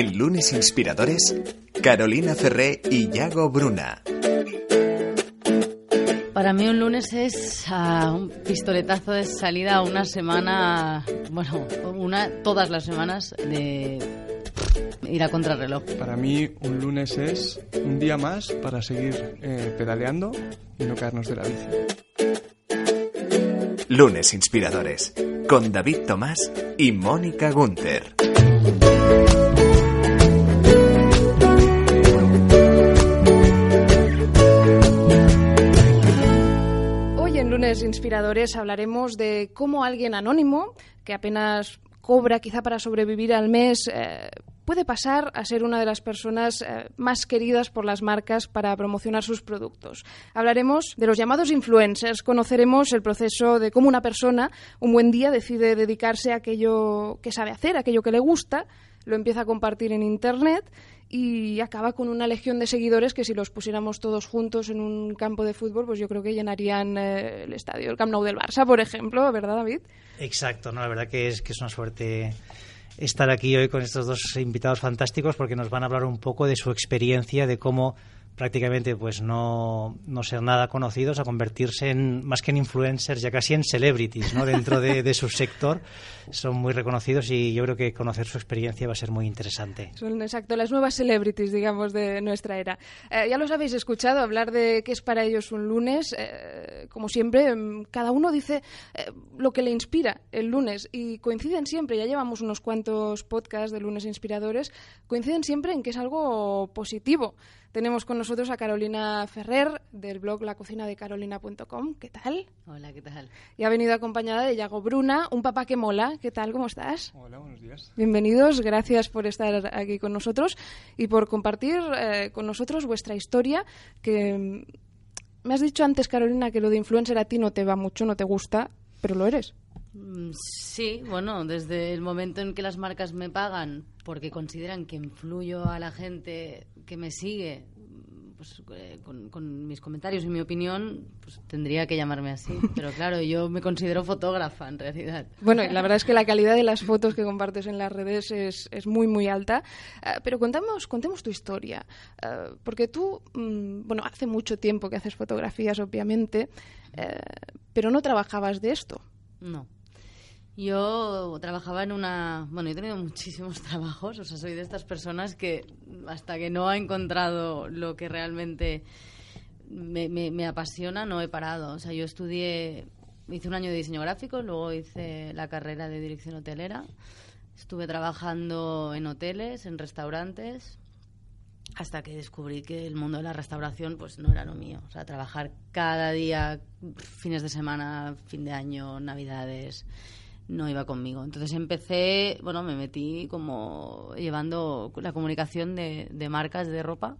en Lunes Inspiradores, Carolina Ferré y Yago Bruna. Para mí un lunes es ah, un pistoletazo de salida a una semana, bueno, una, todas las semanas de ir a contrarreloj. Para mí un lunes es un día más para seguir eh, pedaleando y no caernos de la bici. Lunes Inspiradores, con David Tomás y Mónica Gunther. Inspiradores hablaremos de cómo alguien anónimo, que apenas cobra quizá para sobrevivir al mes, eh, puede pasar a ser una de las personas eh, más queridas por las marcas para promocionar sus productos. Hablaremos de los llamados influencers, conoceremos el proceso de cómo una persona un buen día decide dedicarse a aquello que sabe hacer, aquello que le gusta, lo empieza a compartir en Internet y acaba con una legión de seguidores que si los pusiéramos todos juntos en un campo de fútbol, pues yo creo que llenarían eh, el estadio, el Camp Nou del Barça, por ejemplo, ¿verdad, David? Exacto, no, la verdad que es que es una suerte estar aquí hoy con estos dos invitados fantásticos porque nos van a hablar un poco de su experiencia, de cómo prácticamente pues no, no ser nada conocidos a convertirse en más que en influencers ya casi en celebrities ¿no? dentro de, de, su sector son muy reconocidos y yo creo que conocer su experiencia va a ser muy interesante son exacto las nuevas celebrities digamos de nuestra era eh, ya los habéis escuchado hablar de qué es para ellos un lunes eh, como siempre cada uno dice eh, lo que le inspira el lunes y coinciden siempre ya llevamos unos cuantos podcasts de lunes inspiradores coinciden siempre en que es algo positivo tenemos con nosotros a Carolina Ferrer del blog lacocinadecarolina.com. ¿Qué tal? Hola, ¿qué tal? Y ha venido acompañada de Yago Bruna, un papá que mola. ¿Qué tal? ¿Cómo estás? Hola, buenos días. Bienvenidos, gracias por estar aquí con nosotros y por compartir eh, con nosotros vuestra historia que me has dicho antes, Carolina, que lo de influencer a ti no te va mucho, no te gusta, pero lo eres. Sí, bueno, desde el momento en que las marcas me pagan porque consideran que influyo a la gente que me sigue pues, eh, con, con, mis comentarios y mi opinión, pues tendría que llamarme así. Pero claro, yo me considero fotógrafa en realidad. Bueno, la verdad es que la calidad de las fotos que compartes en las redes es, es muy, muy alta. Uh, pero contamos, contemos tu historia. Uh, porque tú, um, bueno, hace mucho tiempo que haces fotografías, obviamente, uh, pero no trabajabas de esto. No. Yo trabajaba en una... Bueno, he tenido muchísimos trabajos, o sea, soy de estas personas que hasta que no ha encontrado lo que realmente me, me, me, apasiona, no he parado. O sea, yo estudié, hice un año de diseño gráfico, luego hice la carrera de dirección hotelera, estuve trabajando en hoteles, en restaurantes, hasta que descubrí que el mundo de la restauración pues no era lo mío. O sea, trabajar cada día, fines de semana, fin de año, navidades no iba conmigo. Entonces empecé, bueno, me metí como llevando la comunicación de, de, marcas de ropa.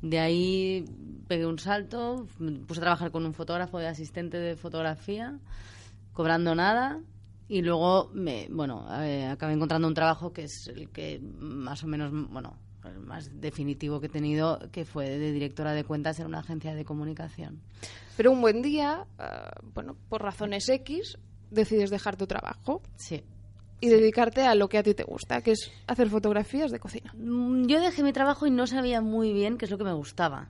De ahí pegué un salto, puse a trabajar con un fotógrafo de asistente de fotografía, cobrando nada. Y luego, me, bueno, eh, acabé encontrando un trabajo que es el que más o menos, bueno, el más definitivo que he tenido, que fue de directora de cuentas en una agencia de comunicación. Pero un buen día, uh, bueno, por razones X, decides dejar tu trabajo. Sí. Y dedicarte a lo que a ti te gusta, que es hacer fotografías de cocina. Yo dejé mi trabajo y no sabía muy bien qué es lo que me gustaba.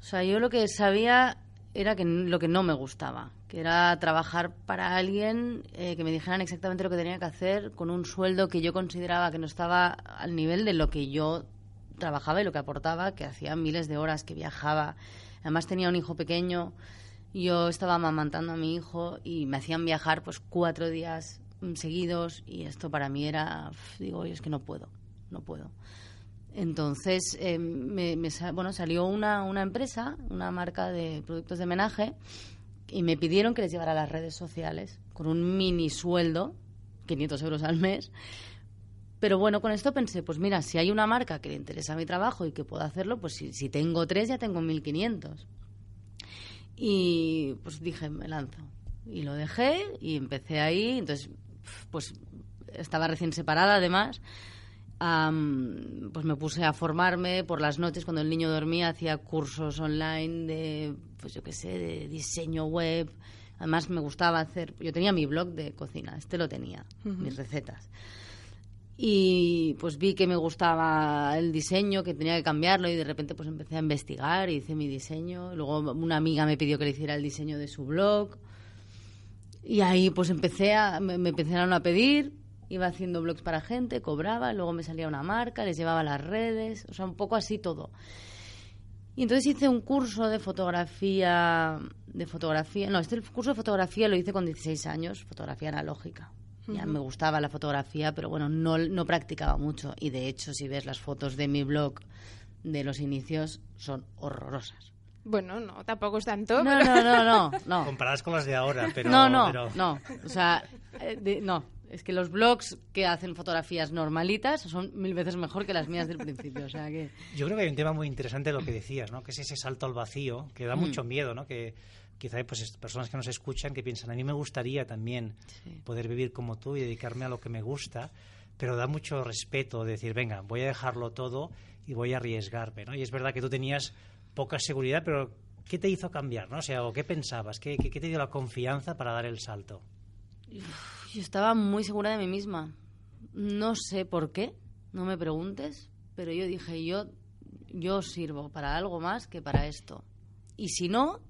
O sea, yo lo que sabía era que lo que no me gustaba, que era trabajar para alguien eh, que me dijeran exactamente lo que tenía que hacer con un sueldo que yo consideraba que no estaba al nivel de lo que yo trabajaba y lo que aportaba, que hacía miles de horas, que viajaba. Además tenía un hijo pequeño yo estaba amamantando a mi hijo y me hacían viajar pues cuatro días seguidos y esto para mí era, digo, es que no puedo, no puedo. Entonces, eh, me, bueno, salió una, una empresa, una marca de productos de homenaje y me pidieron que les llevara a las redes sociales con un mini sueldo, 500 euros al mes. Pero bueno, con esto pensé, pues mira, si hay una marca que le interesa mi trabajo y que puedo hacerlo, pues si, si tengo tres ya tengo 1.500. Y pues dije, me lanzo. Y lo dejé y empecé ahí. Entonces, pues estaba recién separada además. Am, pues me puse a formarme por las noches cuando el niño dormía, hacía cursos online de, pues yo qué sé, de diseño web. Además me gustaba hacer, yo tenía mi blog de cocina, este lo tenía, mis recetas. Y pues vi que me gustaba el diseño, que tenía que cambiarlo y de repente pues empecé a investigar y hice mi diseño. Luego una amiga me pidió que le hiciera el diseño de su blog. Y ahí pues empecé a, me, empezaron a pedir, iba haciendo blogs para gente, cobraba, luego me salía una marca, les llevaba las redes, o sea, un poco así todo. Y entonces hice un curso de fotografía, de fotografía, no, este curso de fotografía lo hice con 16 años, fotografía analógica. Ya me gustaba la fotografía, pero bueno, no, no practicaba mucho. Y de hecho, si ves las fotos de mi blog de los inicios, son horrorosas. Bueno, no, tampoco es tanto. No, pero- no, no, no, no. Comparadas con las de ahora, pero... no, no, pero- no. O sea, eh, de- no. Es que los blogs que hacen fotografías normalitas son mil veces mejor que las mías del principio. O sea que. Yo creo que hay un tema muy interesante lo que decías, ¿no? Que es ese salto al vacío, que da Mm. mucho miedo, ¿no? Que quizá hay pues, personas que nos escuchan que piensan, a mí me gustaría también Sí. poder vivir como tú y dedicarme a lo que me gusta, pero da mucho respeto decir, venga, voy a dejarlo todo y voy a arriesgarme, ¿no? Y es verdad que tú tenías poca seguridad, pero ¿qué te hizo cambiar, no? O sea, ¿o ¿qué pensabas? ¿Qué, qué, qué te dio la confianza para dar el salto? Yo estaba muy segura de mí misma. No sé por qué, no me preguntes, pero yo dije, yo, yo sirvo para algo más que para esto. Y si no,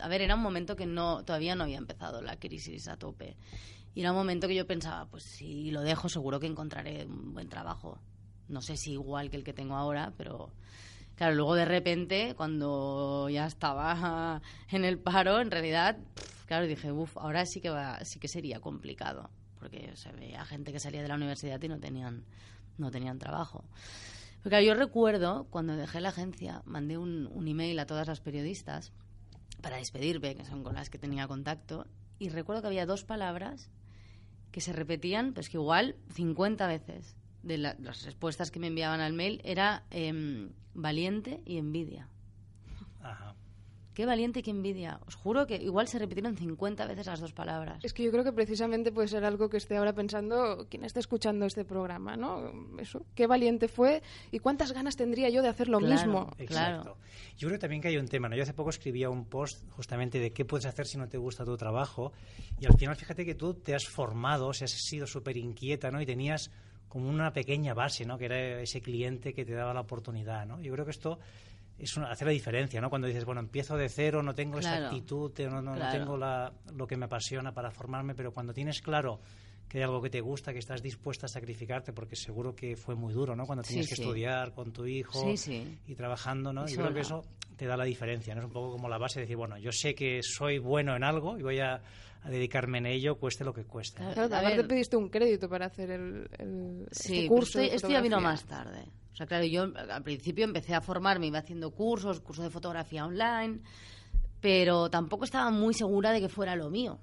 a ver, era un momento que no, todavía no había empezado la crisis a tope. Y era un momento que yo pensaba, pues si lo dejo seguro que encontraré un buen trabajo. No sé si igual que el que tengo ahora, pero claro, luego de repente, cuando ya estaba en el paro, en realidad, claro, dije, uff, ahora sí que sí que sería complicado, porque se veía gente que salía de la universidad y no tenían, no tenían trabajo. Porque yo recuerdo cuando dejé la agencia, mandé un email a todas las periodistas para despedirme, que son con las que tenía contacto, y recuerdo que había dos palabras que se repetían, pues que igual 50 veces de la- las respuestas que me enviaban al mail era em, valiente y envidia. Ajá. Qué valiente y qué envidia. Os juro que igual se repitieron 50 veces las dos palabras. Es que yo creo que precisamente puede ser algo que esté ahora pensando quien esté escuchando este programa, ¿no? Eso, qué valiente fue y cuántas ganas tendría yo de hacer lo Claro. mismo. Exacto. Claro. Yo creo también que hay un tema, ¿no? Yo hace poco escribía un post justamente de qué puedes hacer si no te gusta tu trabajo y al final fíjate que tú te has formado, o sea, has sido súper inquieta, ¿no? Y tenías como una pequeña base, ¿no? Que era ese cliente que te daba la oportunidad, ¿no? Yo creo que esto es una, hace la diferencia, ¿no? Cuando dices, bueno, empiezo de cero, no tengo esa Claro. actitud, te- no, no, no tengo la, lo que me apasiona para formarme, pero cuando tienes claro que hay algo que te gusta, que estás dispuesta a sacrificarte, porque seguro que fue muy duro, ¿no? Cuando Sí, tenías que sí. estudiar con tu hijo Sí, y trabajando, ¿no? Y Y creo que eso te da la diferencia, ¿no? Es un poco como la base de decir, bueno, yo sé que soy bueno en algo y voy a, a dedicarme en ello, cueste lo que cueste. ¿no? Claro. Aparte pediste un crédito para hacer el, el Sí, este curso. esto, ya vino más tarde. O sea, claro, yo al principio empecé a formarme, iba haciendo cursos, cursos de fotografía online, pero tampoco estaba muy segura de que fuera lo mío.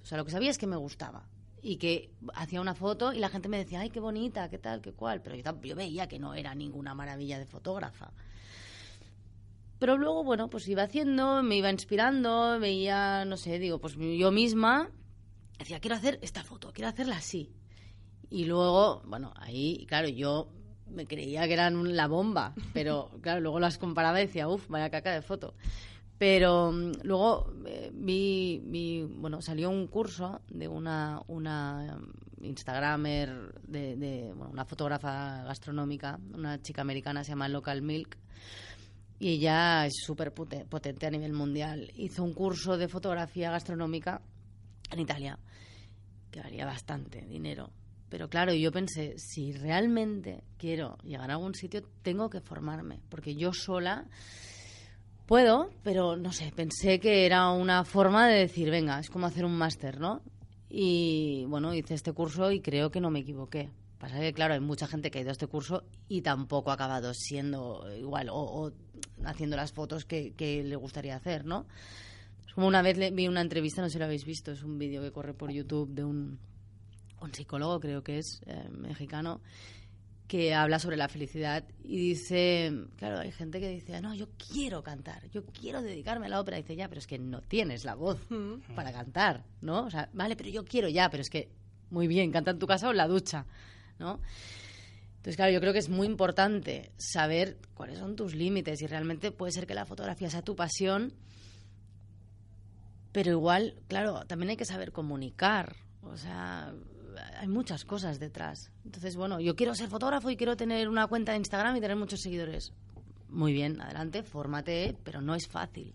O sea, lo que sabía es que me gustaba. Y que hacía una foto y la gente me decía, ay, qué bonita, qué tal, qué cual. Pero yo, yo veía que no era ninguna maravilla de fotógrafa. Pero luego, bueno, pues iba haciendo, me iba inspirando, veía, no sé, digo, pues yo misma decía, quiero hacer esta foto, quiero hacerla así. Y luego, bueno, ahí, claro, yo me creía que eran la bomba, pero claro, luego las comparaba y decía, uff, vaya caca de foto. Pero mm, luego eh, vi, vi- bueno, salió un curso de una, una mm, Instagramer, de, de, bueno, una fotógrafa gastronómica, una chica americana, se llama Local Milk, y ella es súper potente a nivel mundial. Hizo un curso de fotografía gastronómica en Italia, que valía bastante dinero. Pero claro, yo pensé, si realmente quiero llegar a algún sitio, tengo que formarme, porque yo sola puedo, pero no sé, pensé que era una forma de decir, venga, es como hacer un máster, ¿no? Y bueno, hice este curso y creo que no me equivoqué. Pasa que, claro, hay mucha gente que ha ido a este curso y tampoco ha acabado siendo igual o, o haciendo las fotos que, que le gustaría hacer, ¿no? como una vez le, vi una entrevista, no sé si lo habéis visto, es un vídeo que corre por YouTube de un, un psicólogo, creo que es, eh, mexicano, que habla sobre la felicidad y dice, claro, hay gente que dice, no, yo quiero cantar, yo quiero dedicarme a la ópera. Y dice, ya, pero es que no tienes la voz para cantar, ¿no? O sea, vale, pero yo quiero ya, pero es que, muy bien, canta en tu casa o en la ducha, ¿no? Entonces, claro, yo creo que es muy importante saber cuáles son tus límites y realmente puede ser que la fotografía sea tu pasión, pero igual, claro, también hay que saber comunicar. O sea, hay muchas cosas detrás. Entonces, bueno, yo quiero ser fotógrafo y quiero tener una cuenta de Instagram y tener muchos seguidores. Muy bien, adelante, fórmate, pero no es fácil.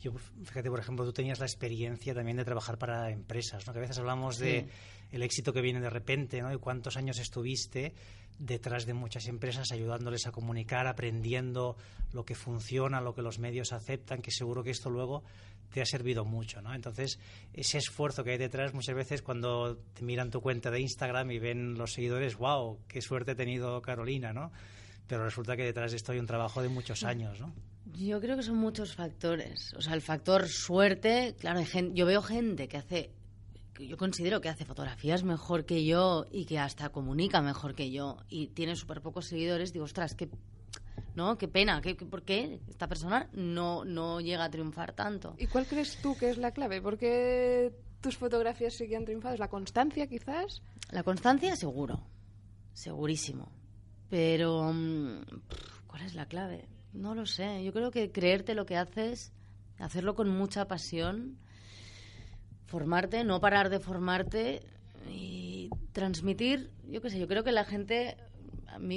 Yo, fíjate, por ejemplo, tú tenías la experiencia también de trabajar para empresas, ¿no? Que a veces hablamos de el éxito que viene de repente, ¿no? Y cuántos años estuviste detrás de muchas empresas ayudándoles a comunicar, aprendiendo lo que funciona, lo que los medios aceptan, que seguro que esto luego te ha servido mucho, ¿no? Entonces, ese esfuerzo que hay detrás, muchas veces cuando te miran tu cuenta de Instagram y ven los seguidores, wow, qué suerte ha tenido Carolina, ¿no? Pero resulta que detrás de esto hay un trabajo de muchos años, ¿no? Yo creo que son muchos factores. O sea, el factor suerte, claro, yo veo gente que hace, yo considero que hace fotografías mejor que yo y que hasta comunica mejor que yo y tiene súper pocos seguidores. Digo, ostras, qué ¿no? Qué pena, ¿qué, por qué esta persona no, no llega a triunfar tanto? ¿Y cuál crees tú que es la clave? ¿Por qué tus fotografías sí que han triunfado? ¿Es la constancia, quizás? La constancia, seguro, segurísimo. Pero, mm, ¿cuál es la clave? No lo sé. Yo creo que creerte lo que haces, hacerlo con mucha pasión, formarte, no parar de formarte y transmitir, yo qué sé, yo creo que la gente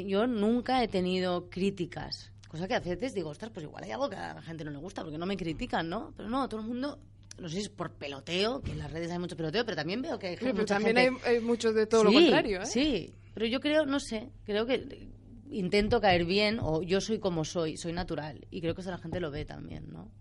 yo nunca he tenido críticas. Cosa que a veces digo, ostras, pues igual hay algo que a la gente no le gusta, porque no me critican, ¿no? Pero no, todo el mundo, no sé si es por peloteo, que en las redes hay mucho peloteo, pero también veo que hay gente. pero también hay, hay muchos de todo lo contrario, ¿eh? Sí, pero yo creo, no sé, creo que intento caer bien, o yo soy como soy, soy natural, y creo que eso la gente lo ve también, ¿no?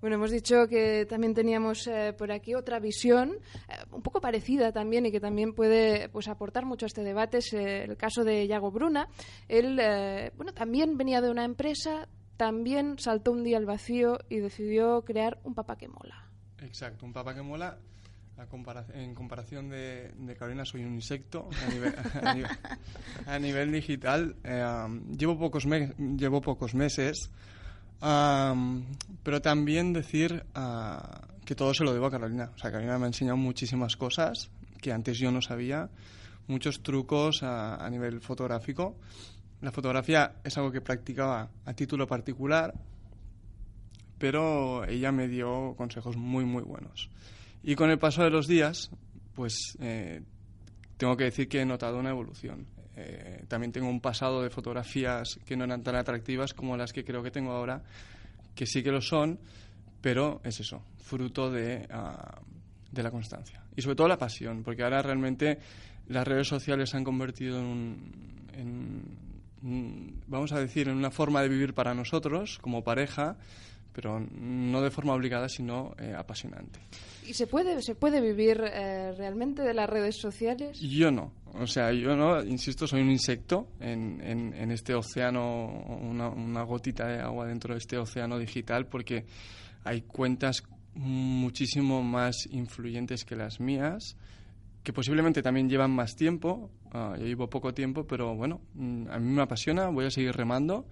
Bueno, hemos dicho que también teníamos eh, por aquí otra visión, eh, un poco parecida también y que también puede pues, aportar mucho a este debate, es eh, el caso de Yago Bruna. Él, bueno, también venía de una empresa, también saltó un día al vacío y decidió crear un papá que mola. Exacto, un papá que mola. En comparación de, Carolina, soy un insecto a nivel, digital. llevo, pocos llevo pocos meses pero también decir ah, que todo se lo debo a Carolina. O sea, Carolina me ha enseñado muchísimas cosas que antes yo no sabía, muchos trucos a, nivel fotográfico. La fotografía es algo que practicaba a título particular, pero ella me dio consejos muy, muy buenos. Y con el paso de los días, pues eh, tengo que decir que he notado una evolución. Eh, también tengo un pasado de fotografías que no eran tan atractivas como las que creo que tengo ahora, que sí que lo son, pero es eso, fruto de, ah, de la constancia. Y sobre todo la pasión, porque ahora realmente las redes sociales se han convertido en, en vamos a decir, en una forma de vivir para nosotros como pareja, pero no de forma obligada, sino eh, apasionante. ¿Y se puede, se puede vivir eh, realmente de las redes sociales? Yo no. O sea, yo no, insisto, soy un insecto en, en, este océano, una, una, gotita de agua dentro de este océano digital, porque hay cuentas muchísimo más influyentes que las mías, que posiblemente también llevan más tiempo. Ah, yo llevo poco tiempo, pero bueno, mm, a mí me apasiona, voy a seguir remando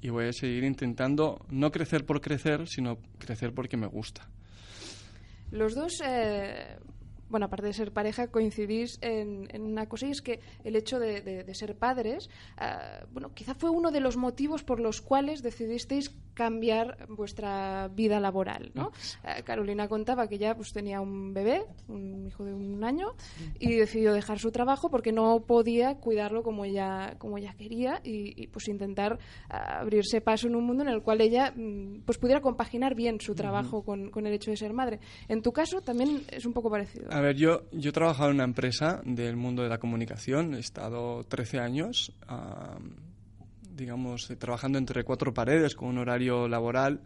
y voy a seguir intentando no crecer por crecer, sino crecer porque me gusta. Los dos, eh, bueno, aparte de ser pareja, coincidís en, una cosa y es que el hecho de, ser padres, eh, bueno, quizá fue uno de los motivos por los cuales decidisteis cambiar vuestra vida laboral, ¿no? Eh, Carolina contaba que ya pues tenía un bebé, un hijo de un año, y decidió dejar su trabajo porque no podía cuidarlo como ella, como ella quería y, pues intentar eh, abrirse paso en un mundo en el cual ella mm, pues pudiera compaginar bien su trabajo con, con, el hecho de ser madre. En tu caso también es un poco parecido. Ver, yo, yo he trabajado en una empresa del mundo de la comunicación, he estado 13 años digamos, eh, trabajando entre cuatro paredes con un horario laboral,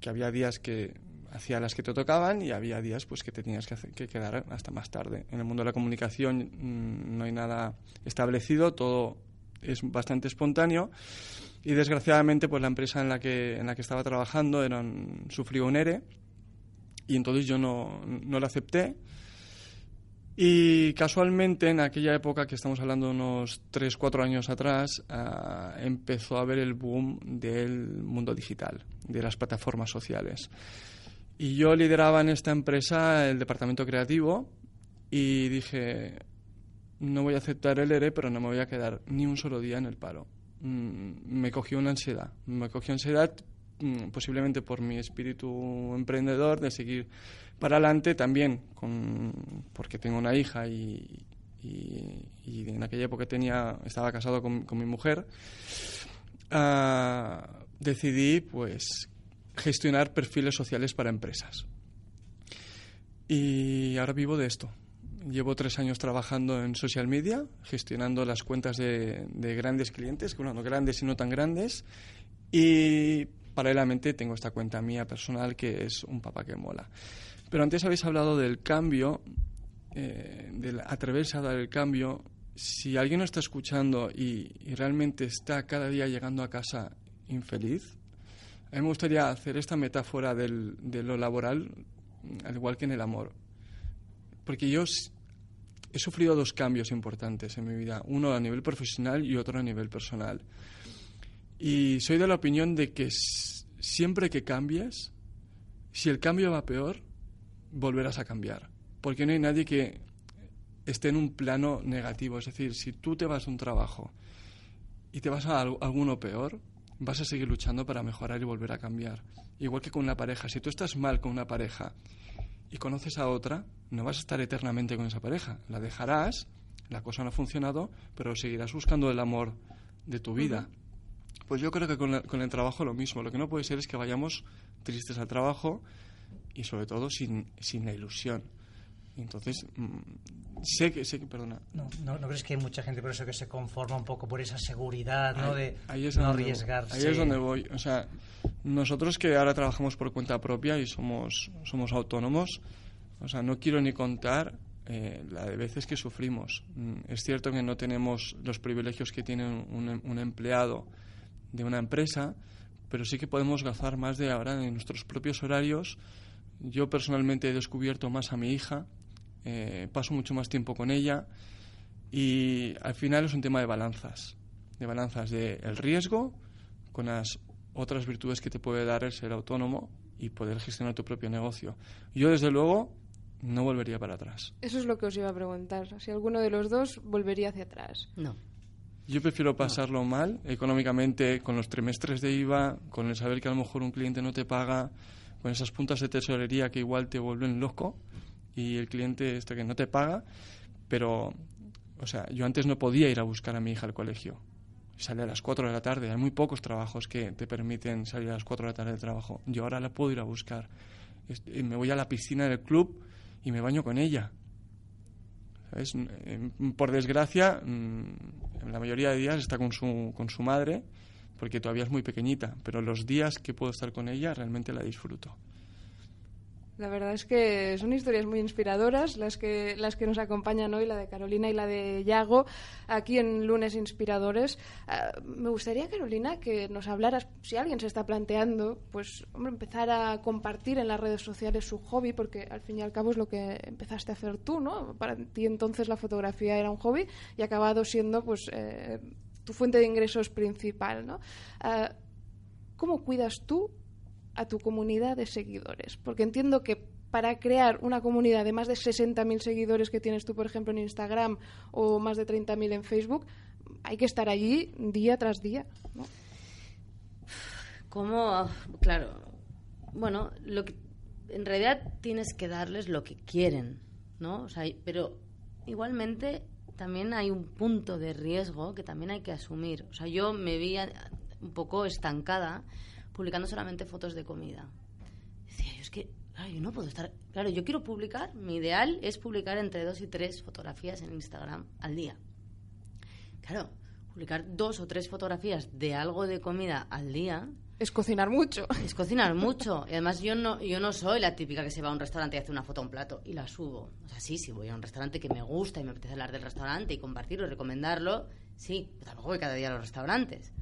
que había días que hacía las que te tocaban y había días pues que te tenías que, que quedar hasta más tarde. En el mundo de la comunicación mm, no hay nada establecido, todo es bastante espontáneo y desgraciadamente pues la empresa en la que en la que estaba trabajando eran, sufrió un ERE y entonces yo no, no la acepté. Y casualmente en aquella época, que estamos hablando unos 3, 4 años atrás, ah, empezó a haber el boom del mundo digital, de las plataformas sociales. Y yo lideraba en esta empresa el departamento creativo y dije, no voy a aceptar el ERE, pero no me voy a quedar ni un solo día en el paro. Mm, me cogió una ansiedad. Me cogió ansiedad posiblemente por mi espíritu emprendedor de seguir para adelante, también con, porque tengo una hija y, y, en aquella época tenía, estaba casado con, mi mujer, ah, decidí pues gestionar perfiles sociales para empresas. Y ahora vivo de esto. Llevo tres años trabajando en social media, gestionando las cuentas de, grandes clientes, bueno, no grandes y no tan grandes. Y paralelamente tengo esta cuenta mía personal que es un papá que mola. Pero antes habéis hablado del cambio, eh, del atreverse a dar el cambio. Si alguien no está escuchando y, realmente está cada día llegando a casa infeliz, a mí me gustaría hacer esta metáfora del, de lo laboral, al igual que en el amor. Porque yo he sufrido dos cambios importantes en mi vida, uno a nivel profesional y otro a nivel personal. Y soy de la opinión de que siempre que cambies, si el cambio va peor, volverás a cambiar. Porque no hay nadie que esté en un plano negativo. Es decir, si tú te vas a un trabajo y te vas a alguno peor, vas a seguir luchando para mejorar y volver a cambiar. Igual que con una pareja. Si tú estás mal con una pareja y conoces a otra, no vas a estar eternamente con esa pareja. La dejarás, la cosa no ha funcionado, pero seguirás buscando el amor de tu vida. Pues yo creo que con, con el trabajo lo mismo. Lo que no puede ser es que vayamos tristes al trabajo y sobre todo sin, sin la ilusión. Entonces, mm, sé que, sé que, perdona. No, no, crees que hay mucha gente por eso que se conforma un poco por esa seguridad, ¿no? De no arriesgarse. Ahí es donde voy. O sea, nosotros que ahora trabajamos por cuenta propia y somos, somos autónomos, o sea, no quiero ni contar eh, la de veces que sufrimos. Mm, es cierto que no tenemos los privilegios que tiene un, un empleado de una empresa, pero sí que podemos gozar más de ahora en nuestros propios horarios yo personalmente he descubierto más a mi hija, eh, paso mucho más tiempo con ella y al final es un tema de balanzas, de balanzas de el riesgo con las otras virtudes que te puede dar el ser autónomo y poder gestionar tu propio negocio. Yo desde luego no volvería para atrás. Eso es lo que os iba a preguntar, si alguno de los dos volvería hacia atrás. No. Yo prefiero pasarlo mal económicamente con los trimestres de IVA, con el saber que a lo mejor un cliente no te paga, con esas puntas de tesorería que igual te vuelven loco y el cliente este que no te paga, pero, o sea, yo antes no podía ir a buscar a mi hija al colegio. Sale a las 4 de la tarde. Hay muy pocos trabajos que te permiten salir a las 4 de la tarde del trabajo. Yo ahora la puedo ir a buscar. Me voy a la piscina del club y me baño con ella. Por desgracia, mm, la mayoría de días está con su, con su madre porque todavía es muy pequeñita, pero los días que puedo estar con ella realmente la disfruto. La verdad es que son historias muy inspiradoras las que, las que nos acompañan hoy, la de Carolina y la de Yago, aquí en Lunes Inspiradores. Ah, me gustaría, Carolina, que nos hablaras, si alguien se está planteando, pues empezar a compartir en las redes sociales su hobby, porque al fin y al cabo es lo que empezaste a hacer tú, ¿no? Para ti entonces la fotografía era un hobby y ha acabado siendo, pues, eh, tu fuente de ingresos principal, ¿no? Ah, ¿Cómo cuidas tú a tu comunidad de seguidores? Porque entiendo que para crear una comunidad de más de 60.000 seguidores que tienes tú, por ejemplo, en Instagram o más de 30.000 en Facebook, hay que estar allí día tras día. ¿Cómo? Claro. Bueno, lo que, en realidad tienes que darles lo que quieren, ¿no? O sea, pero igualmente también hay un punto de riesgo que también hay que asumir. O sea, yo me vi un poco estancada publicando solamente fotos de comida. Decía, yo es que, claro, yo no puedo estar... Claro, yo quiero publicar, mi ideal es publicar entre dos y tres fotografías en Instagram al día. Claro, publicar dos o tres fotografías de algo de comida al día es cocinar mucho. Es cocinar mucho. Y además yo no, yo no soy la típica que se va a un restaurante y hace una foto a un plato y la subo. O sea, sí, si voy a un restaurante que me gusta y me apetece hablar del restaurante y compartirlo y recomendarlo, sí, pero tampoco voy cada día a los restaurantes.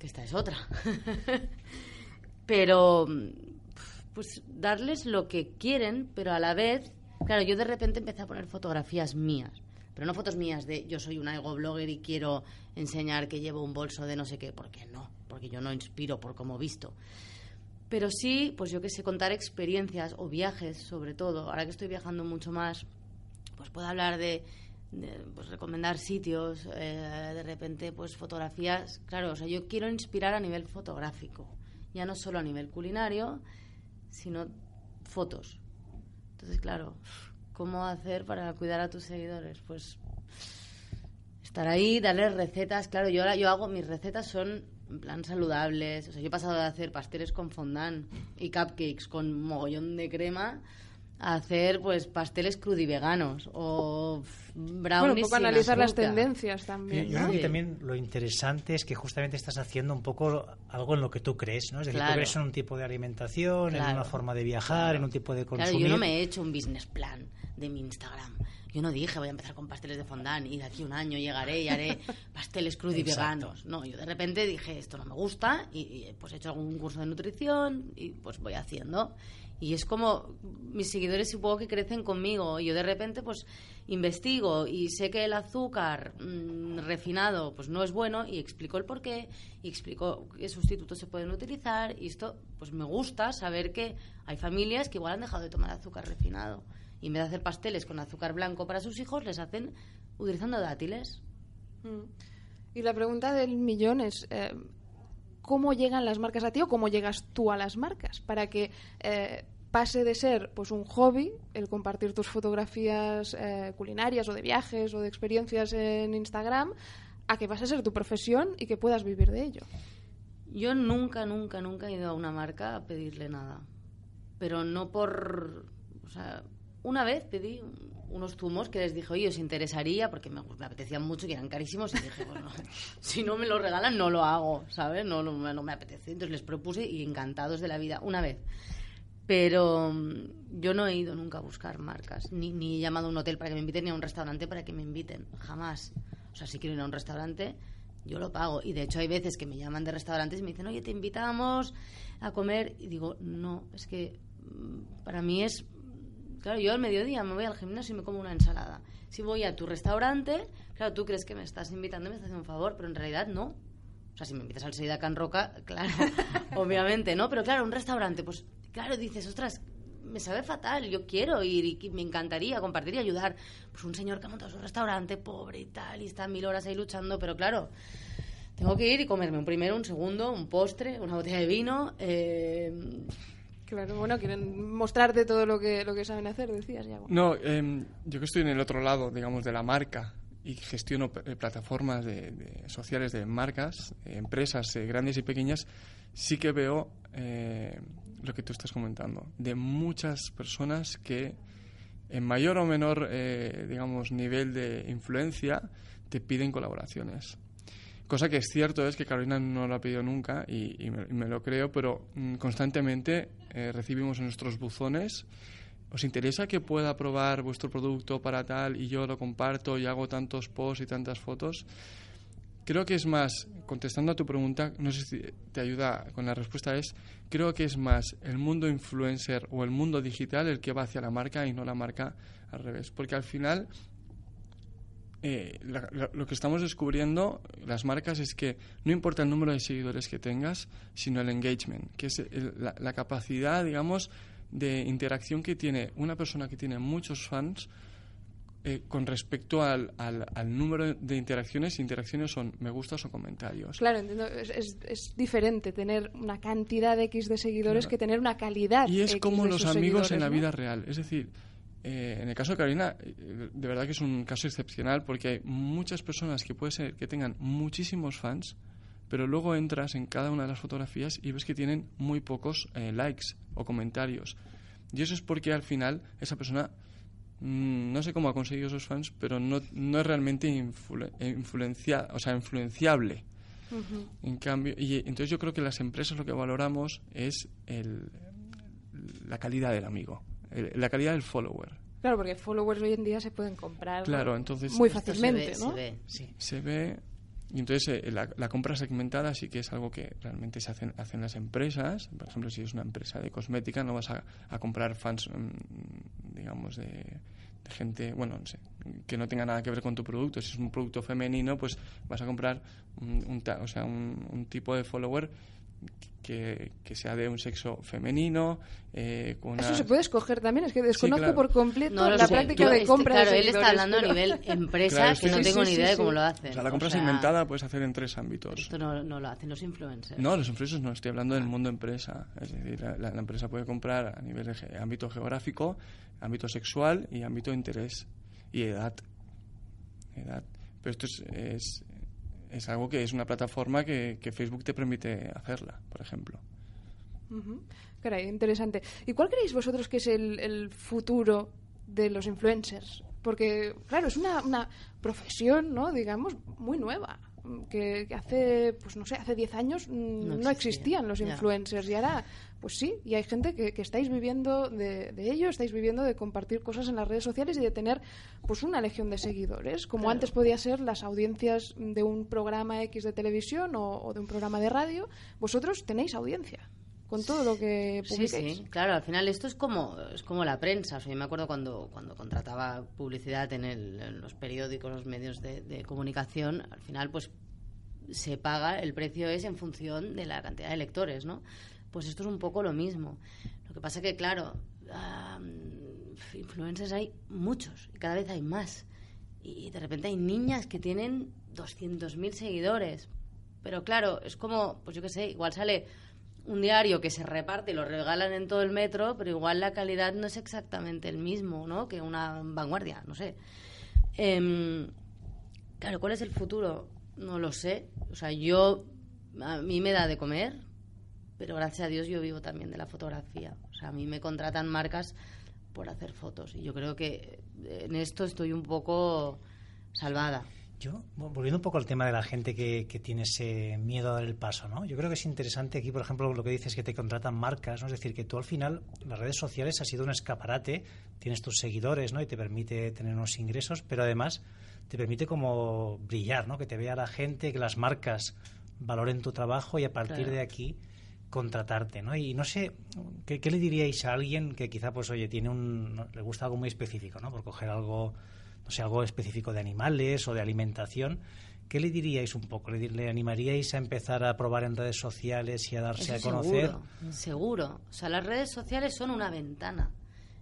Que esta es otra. pero pues darles lo que quieren, pero a la vez, claro, yo de repente empecé a poner fotografías mías. Pero no fotos mías de yo soy una ego blogger y quiero enseñar que llevo un bolso de no sé qué, porque no, porque yo no inspiro por cómo visto. Pero sí, pues yo que sé, contar experiencias o viajes, sobre todo. Ahora que estoy viajando mucho más, pues puedo hablar de, pues recomendar sitios, eh, de repente, pues fotografías. Claro, o sea, yo quiero inspirar a nivel fotográfico, ya no solo a nivel culinario, sino fotos. Entonces, claro, ¿cómo hacer para cuidar a tus seguidores? Pues estar ahí, darles recetas. Claro, yo ahora yo hago mis recetas son en plan saludables. O sea, yo he pasado de hacer pasteles con fondant y cupcakes con mogollón de crema hacer pues pasteles crudiveganos o brownies Bueno, un poco sin analizar las tendencias también, Yo ¿no? creo que Sí. también lo interesante es que justamente estás haciendo un poco algo en lo que tú crees, ¿no? Es decir, Claro. tú crees en un tipo de alimentación, en Claro. una forma de viajar, en un tipo de consumir. Claro, yo no me he hecho un business plan de mi Instagram. Yo no dije voy a empezar con pasteles de fondant y de aquí a un año llegaré y haré pasteles crudiveganos. No, yo de repente dije esto no me gusta y, y, pues he hecho algún curso de nutrición y pues voy haciendo. Y es como mis seguidores supongo que crecen conmigo y yo de repente pues investigo y sé que el azúcar mm, refinado pues no es bueno y explico el porqué y explico qué sustitutos se pueden utilizar y esto pues me gusta saber que hay familias que igual han dejado de tomar azúcar refinado y en vez de hacer pasteles con azúcar blanco para sus hijos les hacen utilizando dátiles. Mm. Y la pregunta del millón es, eh, ¿cómo llegan las marcas a ti o cómo llegas tú a las marcas? Para que eh, pase de ser pues un hobby el compartir tus fotografías eh, culinarias o de viajes o de experiencias en Instagram a que pase a ser tu profesión y que puedas vivir de ello. Yo nunca, nunca, nunca he ido a una marca a pedirle nada. Pero no por... O sea, una vez pedí unos zumos que les dije, oye, ¿os interesaría? Porque me, me apetecían mucho y eran carísimos. Y dije, bueno, si no me lo regalan, no lo hago, ¿sabes? No, no, no me apetece. Entonces les propuse y encantados de la vida, una vez. Pero mm, yo no he ido nunca a buscar marcas, ni, ni he llamado a un hotel para que me inviten, ni a un restaurante para que me inviten. Jamás. O sea, si quiero ir a un restaurante, yo lo pago. Y de hecho hay veces que me llaman de restaurantes y me dicen, oye, te invitamos a comer. Y digo, no, es que mm, para mí es... Claro, yo al mediodía me voy al gimnasio y me como una ensalada. Si voy a tu restaurante, claro, tú crees que me estás invitando y me estás haciendo un favor, pero en realidad no. O sea, si me invitas al Seida Can Roca, claro, obviamente, ¿no? Pero claro, un restaurante, pues claro, dices, ostras, me sabe fatal, yo quiero ir y me encantaría compartir y ayudar. Pues un señor que ha montado su restaurante, pobre y tal, y está mil horas ahí luchando, pero claro, tengo que ir y comerme un primero, un segundo, un postre, una botella de vino. eh, Claro, bueno, quieren mostrarte todo lo que, lo que saben hacer, decías, Yago. No, em, yo que estoy en el otro lado, digamos, de la marca y gestiono eh, plataformas de, sociales de marcas, eh, empresas eh, grandes y pequeñas, sí que veo lo que tú estás comentando, de muchas personas que en mayor o menor, digamos, nivel de influencia te piden colaboraciones. Cosa que es cierto es que Carolina no lo ha pedido nunca y, y me, y me lo creo, pero mm, constantemente eh, recibimos en nuestros buzones. ¿Os interesa que pueda probar vuestro producto para tal y yo lo comparto y hago tantos posts y tantas fotos? Creo que es más, contestando a tu pregunta, no sé si te ayuda con la respuesta, es creo que es más el mundo influencer o el mundo digital el que va hacia la marca y no la marca al revés. Porque al final eh, la- la- lo que estamos descubriendo, las marcas, es que no importa el número de seguidores que tengas, sino el engagement, que es el- la, la capacidad, digamos, de interacción que tiene una persona que tiene muchos fans eh, con respecto al, al- al número de interacciones. Interacciones son me gustas o comentarios. Claro, entiendo, es, es- es diferente tener una cantidad de X de seguidores Claro. que tener una calidad. Y es X como de los amigos en la vida real. Es decir, eh, en el caso de Carolina, eh, de verdad que es un caso excepcional porque hay muchas personas que puede ser que tengan muchísimos fans, pero luego entras en cada una de las fotografías y ves que tienen muy pocos eh, likes o comentarios. Y eso es porque al final esa persona mm, no sé cómo ha conseguido esos fans, pero no, no es realmente influ- influencia, o sea, influenciable. En cambio, y entonces yo creo que las empresas lo que valoramos es el, la calidad del amigo, el- la calidad del follower. Claro, porque followers hoy en día se pueden comprar Claro, entonces muy esto se fácilmente, ve- ¿no? se ve. Sí. se ve Y entonces eh, la, compra segmentada sí que es algo que realmente se hacen, hacen las empresas. Por ejemplo, si es una empresa de cosmética, no vas a, comprar fans, mm, digamos, de, gente, bueno, no sé, que no tenga nada que ver con tu producto. Si es un producto femenino, pues vas a comprar un, o sea, un tipo de follower que, sea de un sexo femenino. Eh, Eso se puede escoger también, es que desconozco por completo la práctica de compra. Claro, él está hablando a nivel empresa, que no tengo ni idea de cómo lo hacen. O sea, la compra segmentada puedes hacer en tres ámbitos. Esto no, no, lo hacen los influencers. No, los influencers no, estoy hablando del mundo empresa. Es decir, la, empresa puede comprar a nivel de ámbito geográfico, ámbito sexual y ámbito de interés y edad. edad. Pero esto es es algo que es una plataforma que, Facebook te permite hacerla, por ejemplo. Caray, interesante. ¿Y cuál creéis vosotros que es el, futuro de los influencers? Porque, claro, es una, una profesión, ¿no? Digamos, muy nueva que, hace, pues no sé, hace 10 años mm, no, existían los influencers y ahora, pues sí, y hay gente que, estáis viviendo de, ello, estáis viviendo de compartir cosas en las redes sociales y de tener pues una legión de seguidores, como antes podía ser las audiencias de un programa X de televisión o, de un programa de radio, vosotros tenéis audiencia con todo lo que publiquéis. Sí, sí, claro, al final esto es como, es como la prensa. O sea, yo me acuerdo cuando, cuando contrataba publicidad en, el, los periódicos, los medios de, comunicación, al final pues se paga, el precio es en función de la cantidad de lectores, ¿no? Pues esto es un poco lo mismo. Lo que pasa que, claro, influencers hay muchos y cada vez hay más. Y de repente hay niñas que tienen 200.000 seguidores. Pero claro, es como, pues yo qué sé, igual sale un diario que se reparte y lo regalan en todo el metro, pero igual la calidad no es exactamente el mismo, ¿no? Que una vanguardia, no sé. Em, claro, ¿cuál es el futuro? No lo sé. O sea, yo, a mí me da de comer, pero gracias a Dios yo vivo también de la fotografía. O sea, a mí me contratan marcas por hacer fotos y yo creo que en esto estoy un poco salvada. Yo, volviendo un poco al tema de la gente que, tiene ese miedo a dar el paso, ¿no? Yo creo que es interesante aquí, por ejemplo, lo que dices que te contratan marcas, ¿no? Es decir, que tú al final, las redes sociales ha sido un escaparate, tienes tus seguidores, ¿no? Y te permite tener unos ingresos, pero además te permite como brillar, ¿no? Que te vea la gente, que las marcas valoren tu trabajo y a partir de aquí contratarte, ¿no? Y no sé, ¿qué, ¿qué, le diríais a alguien que quizá, pues, oye, tiene un, le gusta algo muy específico, ¿no? Por coger algo no sé, algo específico de animales o de alimentación, ¿qué le diríais un poco? ¿Le, animaríais a empezar a probar en redes sociales y a darse a conocer? Seguro, seguro. O sea, las redes sociales son una ventana.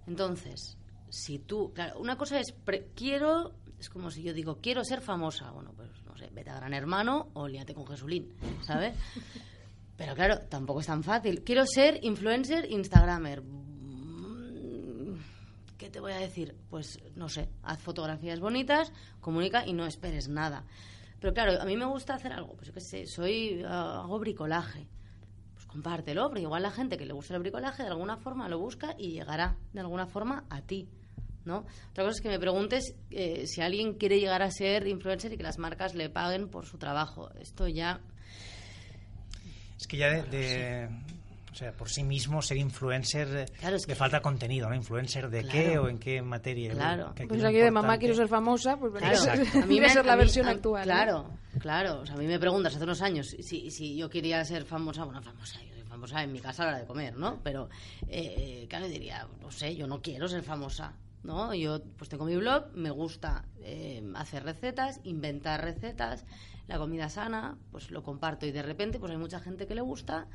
Entonces, si tú, claro, una cosa es, quiero, es como si yo digo, quiero ser famosa. Bueno, pues no sé, vete a Gran Hermano o líate con Jesulín, ¿sabes? Pero claro, tampoco es tan fácil. Quiero ser influencer, instagramer. ¿Qué te voy a decir? Pues no sé, haz fotografías bonitas, comunica y no esperes nada. Pero claro, a mí me gusta hacer algo, pues yo qué sé, soy, ah, hago bricolaje. Pues compártelo, porque igual la gente que le gusta el bricolaje de alguna forma lo busca y llegará de alguna forma a ti. ¿no? Otra cosa es que me preguntes eh, si alguien quiere llegar a ser influencer y que las marcas le paguen por su trabajo. Esto ya... Es que ya de, sea, por sí mismo ser influencer le falta contenido, ¿no? ¿Influencer de qué o en qué materia? Claro. pues aquí de mamá quiero ser famosa, pues a mí me ser la versión actual. Claro, claro. O sea, a mí me preguntas hace unos años si, si yo quería ser famosa, bueno, famosa, yo soy famosa en mi casa a la hora de comer, ¿no? Pero, eh, claro, diría, no sé, yo no quiero ser famosa. ¿no? Yo pues tengo mi blog, me gusta eh, hacer recetas, inventar recetas, la comida sana, pues lo comparto y de repente pues hay mucha gente que le gusta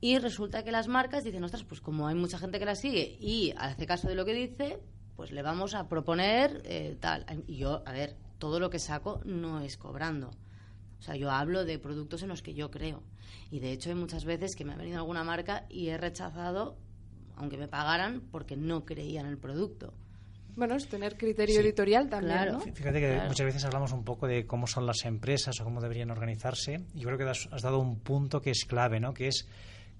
y resulta que las marcas dicen, ostras, pues como hay mucha gente que la sigue y hace caso de lo que dice, pues le vamos a proponer eh, tal. Y yo, a ver, todo lo que saco no es cobrando. O sea, yo hablo de productos en los que yo creo. Y de hecho hay muchas veces que me ha venido alguna marca y he rechazado, aunque me pagaran, porque no creía en el producto. Bueno, es tener criterio editorial también, claro, Fíjate que muchas veces hablamos un poco de cómo son las empresas o cómo deberían organizarse. Y yo creo que has, has dado un punto que es clave, ¿no? Que es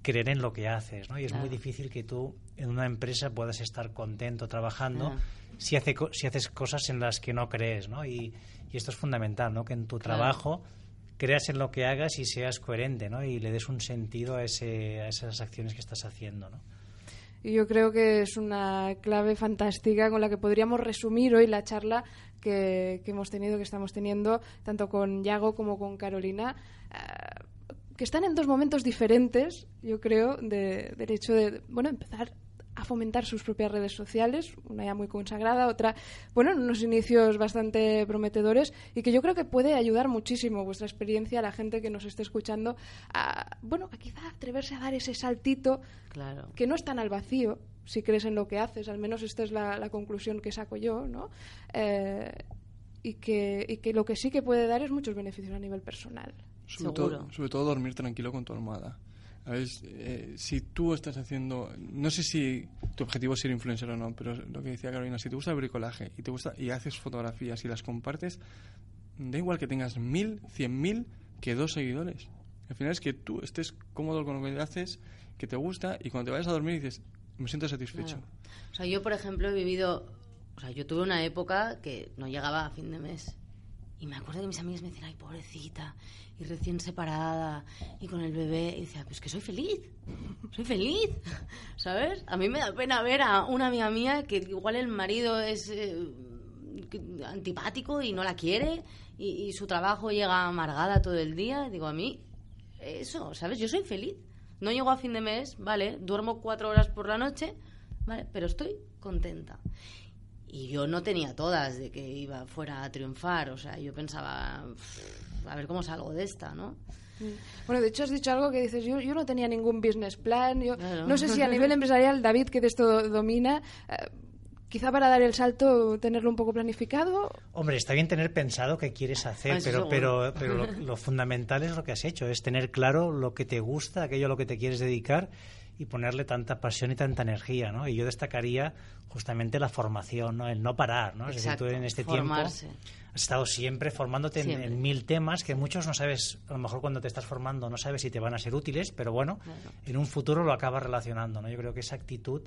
creer en lo que haces, ¿no? Y es muy difícil que tú en una empresa puedas estar contento trabajando si, hace, si haces cosas en las que no crees, ¿no? Y, esto es fundamental, ¿no? Que en tu trabajo creas en lo que hagas y seas coherente, ¿no? Y le des un sentido a, ese, a esas acciones que estás haciendo, ¿no? Y yo creo que es una clave fantástica con la que podríamos resumir hoy la charla que, hemos tenido, que estamos teniendo, tanto con Yago como con Carolina. Eh, que están en dos momentos diferentes, yo creo, del hecho de, bueno, empezar a fomentar sus propias redes sociales, una ya muy consagrada, otra, bueno, en unos inicios bastante prometedores y que yo creo que puede ayudar muchísimo vuestra experiencia a la gente que nos esté escuchando a, bueno, a quizá atreverse a dar ese saltito claro. que no es tan al vacío, si crees en lo que haces, al menos esta es la, conclusión que saco yo, ¿no? Eh, y, que, y que lo que sí que puede dar es muchos beneficios a nivel personal. Sobre, todo, sobre todo dormir tranquilo con tu almohada. Eh, si tú estás haciendo, no sé si tu objetivo es ser influencer o no, pero lo que decía Carolina, si te gusta el bricolaje y te gusta y haces fotografías y las compartes, da igual que tengas mil, cien mil, que dos seguidores. Al final es que tú estés cómodo con lo que haces, que te gusta y cuando te vayas a dormir dices, me siento satisfecho. O sea, yo por ejemplo he vivido, o sea, yo tuve una época que no llegaba a fin de mes y me acuerdo que mis amigas me decían, ay, pobrecita, y recién separada, y con el bebé. Y decía, pues que soy feliz, soy feliz, ¿sabes? A mí me da pena ver a una amiga mía que igual el marido es eh, antipático y no la quiere, y, su trabajo llega amargada todo el día. digo, a mí, eso, ¿sabes? Yo soy feliz. No llego a fin de mes, vale, duermo cuatro horas por la noche, vale, pero estoy contenta. Y yo no tenía todas de que iba fuera a triunfar, o sea, yo pensaba, a ver cómo salgo de esta, ¿no? Mm. Bueno, de hecho has dicho algo que dices, yo, yo no tenía ningún business plan, yo no sé si a nivel empresarial, David, que de esto domina, eh, quizá para dar el salto tenerlo un poco planificado. Hombre, está bien tener pensado qué quieres hacer, ah, pero, pero, pero lo, lo, fundamental es lo que has hecho, es tener claro lo que te gusta, aquello a lo que te quieres dedicar y ponerle tanta pasión y tanta energía, ¿no? Y yo destacaría justamente la formación, ¿no? El no parar, ¿no? es decir, tú en este tiempo has estado siempre formándote En, mil temas que muchos no sabes, a lo mejor cuando te estás formando no sabes si te van a ser útiles, pero bueno, en un futuro lo acabas relacionando, ¿no? Yo creo que esa actitud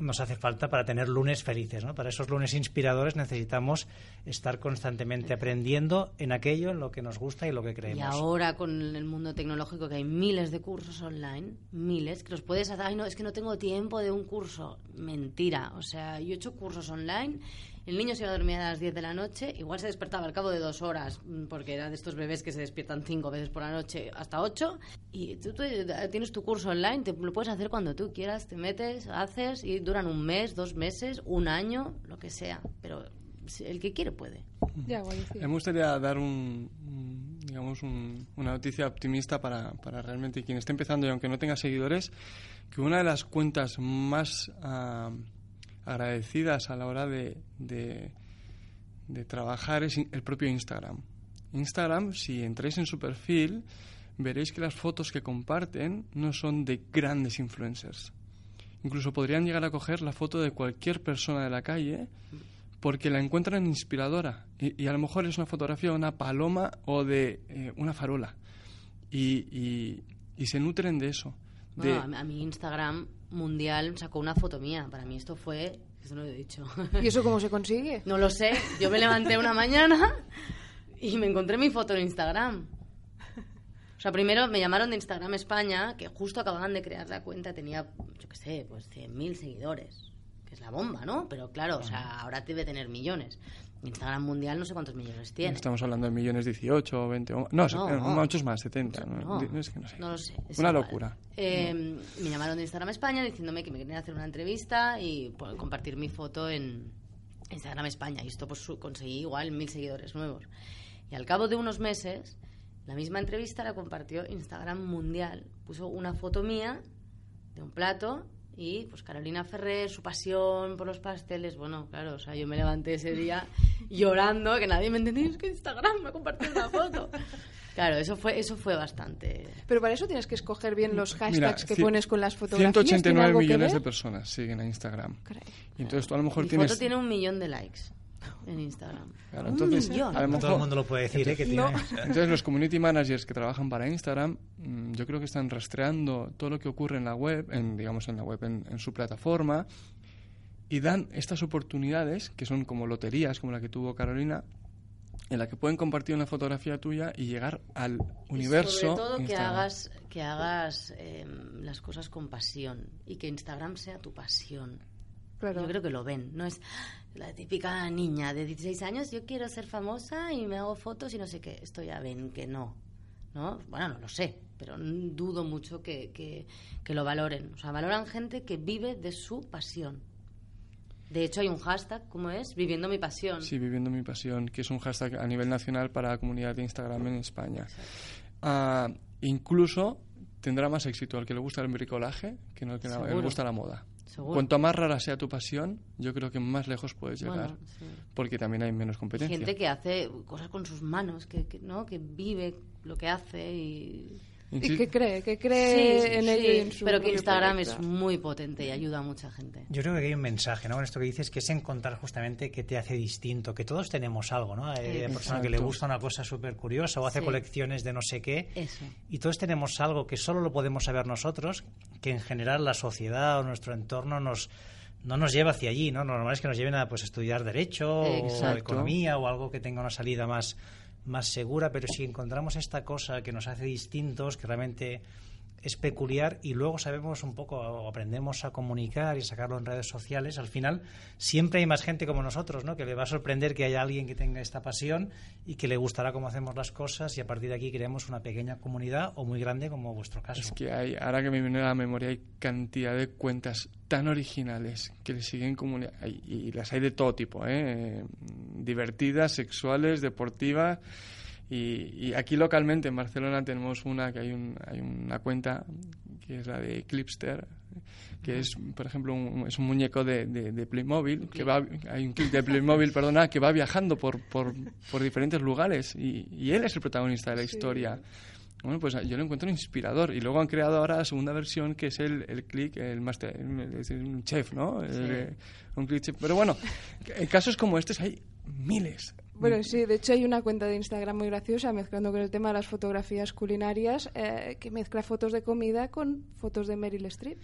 nos hace falta para tener lunes felices, ¿no? Para esos lunes inspiradores necesitamos estar constantemente aprendiendo en aquello, en lo que nos gusta y lo que creemos. Y ahora con el mundo tecnológico que hay miles de cursos online, miles, que los puedes hacer, ay no, es que no tengo tiempo de un curso. Mentira, o sea, yo he hecho cursos online, el niño se iba a dormir a las 10 de la noche, igual se despertaba al cabo de dos horas, mm, porque era de estos bebés que se despiertan cinco veces por la noche hasta ocho, y tú, tienes tu curso online, te lo puedes hacer cuando tú quieras, te metes, haces, y duran un mes, dos meses, un año, lo que sea, pero el que quiere puede. Me gustaría dar un, digamos una noticia optimista para, para, realmente quien esté empezando y aunque no tenga seguidores, que una de las cuentas más ah, agradecidas a la hora de, de, trabajar es el propio Instagram. Instagram, si entráis en su perfil, veréis que las fotos que comparten no son de grandes influencers. Incluso podrían llegar a coger la foto de cualquier persona de la calle porque la encuentran inspiradora. Y, a lo mejor es una fotografía de una paloma o de eh, una farola. Y, y, se nutren de eso. a mi Instagram mundial sacó una foto mía. Para mí esto fue... Eso no lo he dicho. ¿Y eso cómo se consigue? No lo sé. Yo me levanté una mañana y me encontré mi foto en Instagram. O sea, primero me llamaron de Instagram España, que justo acababan de crear la cuenta, tenía, yo qué sé, pues 100.000 seguidores es la bomba, ¿no? Pero claro, o sea, ahora debe tener millones. Instagram mundial no sé cuántos millones tiene. Estamos hablando de millones 18 o 20. No, no, muchos más, 70. No, es que no, sé. no lo sé. Una locura. Eh, me llamaron de Instagram España diciéndome que me querían hacer una entrevista y pues, compartir mi foto en Instagram España. Y esto pues conseguí igual mil seguidores nuevos. Y al cabo de unos meses, la misma entrevista la compartió Instagram mundial. Puso una foto mía de un plato y pues Carolina Ferrer, su pasión por los pasteles, bueno, claro, o sea, yo me levanté ese día llorando, que nadie me entendía, es que Instagram me ha compartido una foto. Claro, eso fue, eso fue bastante. Pero para eso tienes que escoger bien los hashtags que pones con las fotografías. 189 millones de personas siguen a Instagram. Y entonces tú a lo mejor Mi tienes. foto tiene un millón de likes en Instagram. entonces, a lo Todo el mundo lo puede decir, ¿eh? entonces, los community managers que trabajan para Instagram, mm, yo creo que están rastreando todo lo que ocurre en la web, en, digamos en la web, en, su plataforma, y dan estas oportunidades, que son como loterías, como la que tuvo Carolina, en la que pueden compartir una fotografía tuya y llegar al universo. sobre todo que hagas, que hagas eh, las cosas con pasión y que Instagram sea tu pasión. Claro. Yo creo que lo ven. No es la típica niña de 16 años, yo quiero ser famosa y me hago fotos y no sé qué. Esto ya ven que no. ¿no? Bueno, no lo sé, pero dudo mucho que, que, que lo valoren. O sea, valoran gente que vive de su pasión. De hecho, hay un hashtag, ¿cómo es? Viviendo mi pasión. Sí, viviendo mi pasión, que es un hashtag a nivel nacional para la comunidad de Instagram en España. Ah, incluso tendrá más éxito al que le gusta el bricolaje que no al que le gusta la moda. Seguro. Cuanto más rara sea tu pasión, yo creo que más lejos puedes llegar, Bueno, sí. porque también hay menos competencia. Gente que hace cosas con sus manos, que, que, ¿no? que vive lo que hace y... Y que cree, que cree Sí, en sí, ello y en su pero que Instagram proyecto. es muy potente y ayuda a mucha gente. Yo creo que hay un mensaje, ¿no? Con esto que dices, que es encontrar justamente qué te hace distinto, que todos tenemos algo, ¿no? Hay Exacto. persona que le gusta una cosa súper curiosa o hace Sí. colecciones de no sé qué. Eso. Y todos tenemos algo que solo lo podemos saber nosotros, que en general la sociedad o nuestro entorno nos no nos lleva hacia allí, ¿no? Lo normal es que nos lleven a pues estudiar derecho o economía o algo que tenga una salida más más segura, pero si encontramos esta cosa que nos hace distintos, que realmente es peculiar y luego sabemos un poco o aprendemos a comunicar y sacarlo en redes sociales, al final siempre hay más gente como nosotros, ¿no? Que le va a sorprender que haya alguien que tenga esta pasión y que le gustará cómo hacemos las cosas y a partir de aquí creemos una pequeña comunidad o muy grande como vuestro caso. Es que hay, ahora que me viene a la memoria, hay cantidad de cuentas tan originales que le siguen comunidad. hay- Y las hay de todo tipo, ¿eh? Divertidas, sexuales, deportivas. Y, y aquí localmente en Barcelona tenemos una que hay, un, hay una cuenta que es la de Clipster, que es, por ejemplo, un, es un muñeco de, de, de Playmobil, que va, hay un clip de Playmobil, perdona, que va viajando por, por, por diferentes lugares y, y él es el protagonista de la historia. Bueno, pues yo lo encuentro inspirador. Y luego han creado ahora la segunda versión, que es el, el click, el master, un chef, ¿no? El, eh, un click chef. Pero bueno, en casos como estos hay miles. Bueno, sí, de hecho hay una cuenta de Instagram muy graciosa mezclando con el tema de las fotografías culinarias eh, que mezcla fotos de comida con fotos de Meryl Streep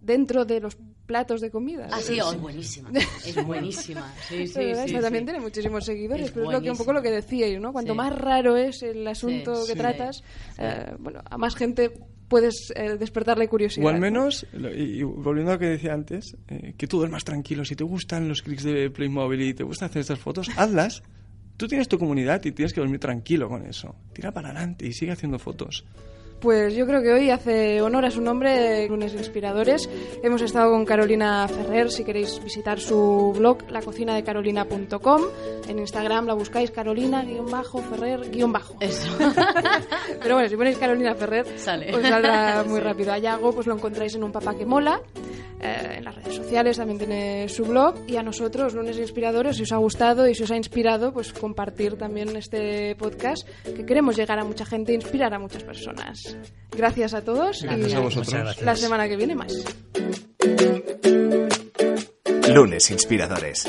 dentro de los platos de comida. Ah, sí, Es- oh, es buenísima. Es buenísima. Sí, sí, verdad, sí, esta también sí. tiene muchísimos seguidores, Es pero es lo que, un poco lo que decíais, ¿no? Cuanto Sí. más raro es el asunto Sí, que sí. tratas, Sí. eh, bueno, a más gente puedes eh, despertarle curiosidad. O al ¿no? menos, y volviendo a lo que decía antes, eh, que tú duermas tranquilo. Si te gustan los clics de Playmobil y te gusta hacer estas fotos, hazlas. Tú tienes tu comunidad y tienes que dormir tranquilo con eso. Tira para adelante y sigue haciendo fotos. Pues yo creo que hoy hace honor a su nombre, Lunes Inspiradores. Hemos estado con Carolina Ferrer. Si queréis visitar su blog, lacocinadecarolina.com. En Instagram la buscáis carolina-ferrer-bajo. Eso. Pero bueno, si ponéis Carolina Ferrer, Sale. os saldrá muy Sí. rápido. A Yago pues lo encontráis en Un Papá que Mola. eh, en las redes sociales también tiene su blog. Y a nosotros, Lunes Inspiradores, si os ha gustado y si os ha inspirado, pues compartir también este podcast, que queremos llegar a mucha gente e inspirar a muchas personas. Gracias a todos Gracias y a vosotros. La semana que viene más. Lunes Inspiradores.